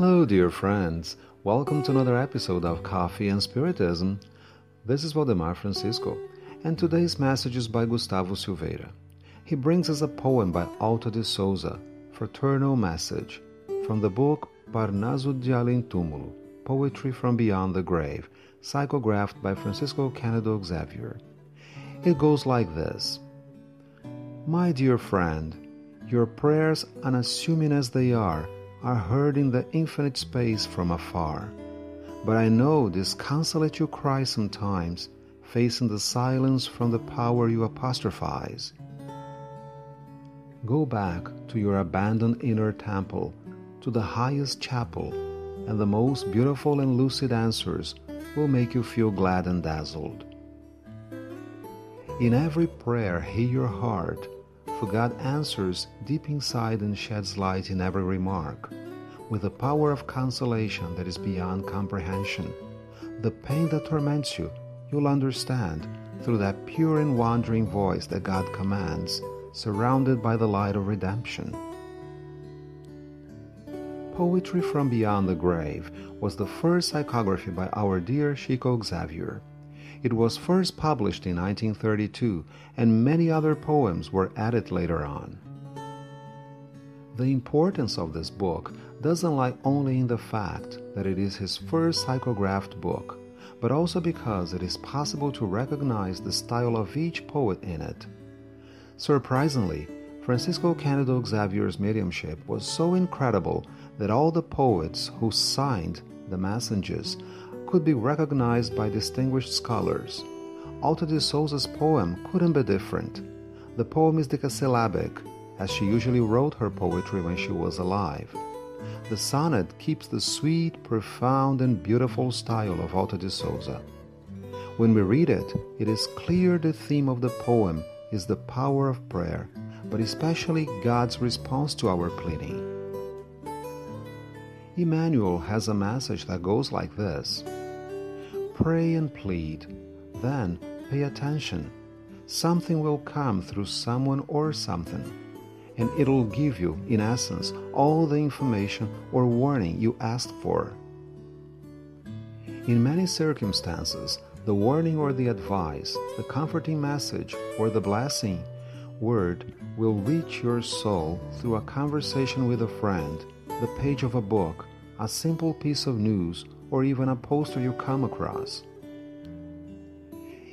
Hello, dear friends. Welcome to another episode of Coffee and Spiritism. This is Valdemar Francisco, and today's message is by Gustavo Silveira. He brings us a poem by Auta de Souza, Fraternal Message, from the book Parnaso de Além Poetry from Beyond the Grave, psychographed by Francisco Cândido Xavier. It goes like this My dear friend, your prayers, unassuming as they are, are heard in the infinite space from afar. But I know disconsolate you cry sometimes, facing the silence from the power you apostrophize. Go back to your abandoned inner temple, to the highest chapel, and the most beautiful and lucid answers will make you feel glad and dazzled. In every prayer, hear your heart for God answers deep inside and sheds light in every remark, with a power of consolation that is beyond comprehension. The pain that torments you, you'll understand through that pure and wandering voice that God commands, surrounded by the light of redemption. Poetry from Beyond the Grave was the first psychography by our dear Chico Xavier. It was first published in 1932, and many other poems were added later on. The importance of this book doesn't lie only in the fact that it is his first psychographed book, but also because it is possible to recognize the style of each poet in it. Surprisingly, Francisco Cândido Xavier's mediumship was so incredible that all the poets who signed the messages could be recognized by distinguished scholars. Auta de Souza's poem couldn't be different. The poem is decasyllabic, as she usually wrote her poetry when she was alive. The sonnet keeps the sweet, profound, and beautiful style of Auta de Souza. When we read it, it is clear the theme of the poem is the power of prayer, but especially God's response to our pleading. Emmanuel has a message that goes like this Pray and plead, then pay attention. Something will come through someone or something, and it'll give you, in essence, all the information or warning you asked for. In many circumstances, the warning or the advice, the comforting message or the blessing word will reach your soul through a conversation with a friend, the page of a book, a simple piece of news, or even a poster you come across.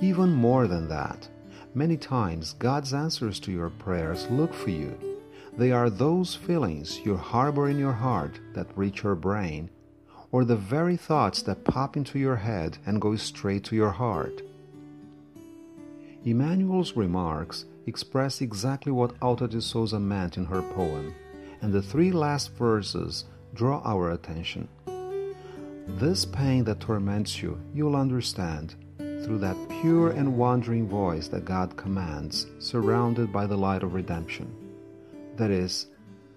Even more than that, many times God's answers to your prayers look for you. They are those feelings you harbor in your heart that reach your brain, or the very thoughts that pop into your head and go straight to your heart. Emmanuel's remarks express exactly what Auta de Souza meant in her poem, and the three last verses draw our attention. This pain that torments you, you'll understand through that pure and wandering voice that God commands, surrounded by the light of redemption. That is,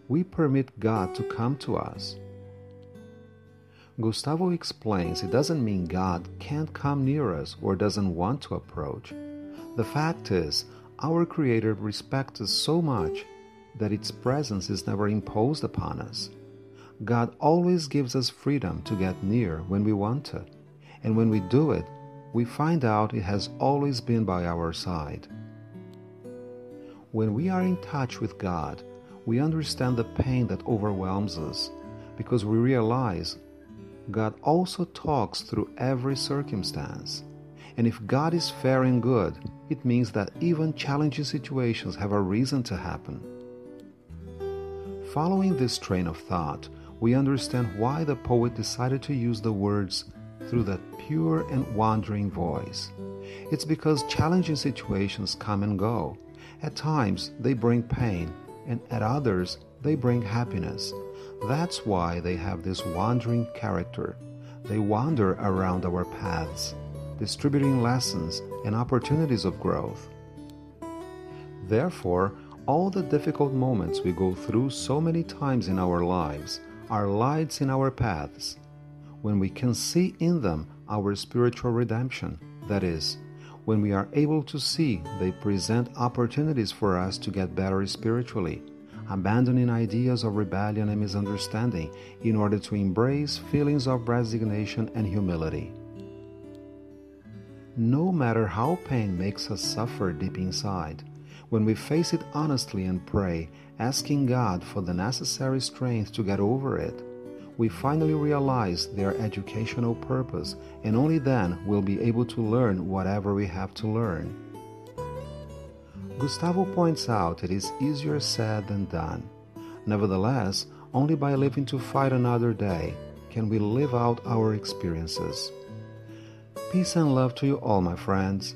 we permit God to come to us. Gustavo explains it doesn't mean God can't come near us or doesn't want to approach. The fact is, our Creator respects us so much that its presence is never imposed upon us. God always gives us freedom to get near when we want to, and when we do it, we find out it has always been by our side. When we are in touch with God, we understand the pain that overwhelms us because we realize God also talks through every circumstance. And if God is fair and good, it means that even challenging situations have a reason to happen. Following this train of thought, we understand why the poet decided to use the words through that pure and wandering voice. It's because challenging situations come and go. At times, they bring pain, and at others, they bring happiness. That's why they have this wandering character. They wander around our paths, distributing lessons and opportunities of growth. Therefore, all the difficult moments we go through so many times in our lives are lights in our paths. When we can see in them our spiritual redemption, that is, when we are able to see they present opportunities for us to get better spiritually, abandoning ideas of rebellion and misunderstanding in order to embrace feelings of resignation and humility. No matter how pain makes us suffer deep inside, when we face it honestly and pray, asking God for the necessary strength to get over it, we finally realize their educational purpose, and only then we'll be able to learn whatever we have to learn. Gustavo points out it is easier said than done. Nevertheless, only by living to fight another day can we live out our experiences. Peace and love to you all, my friends,